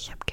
membership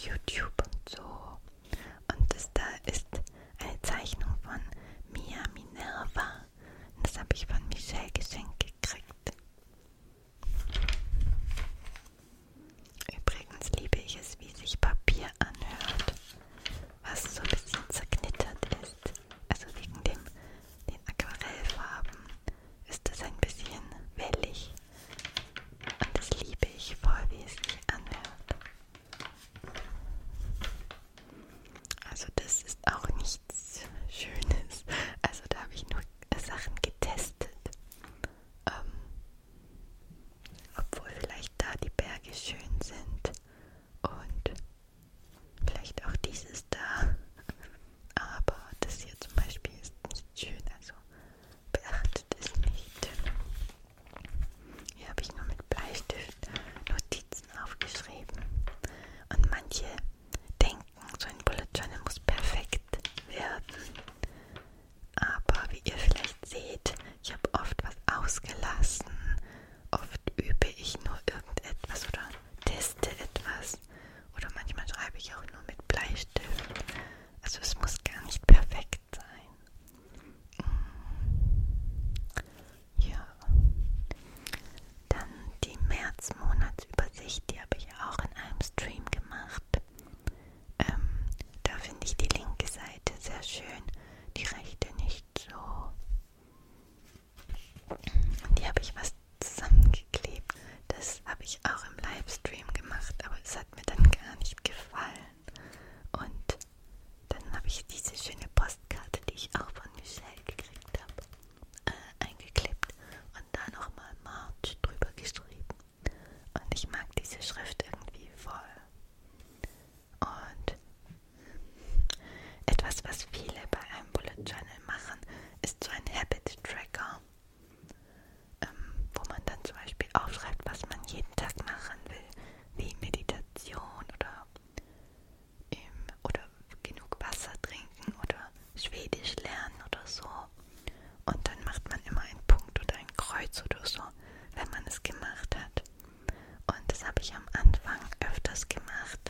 YouTube. Schwedisch lernen oder so. Und dann macht man immer einen Punkt oder ein Kreuz oder so, wenn man es gemacht hat. Und das habe ich am Anfang öfters gemacht,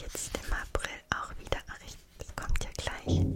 jetzt im April auch wieder. Ach, ich kommt ja gleich.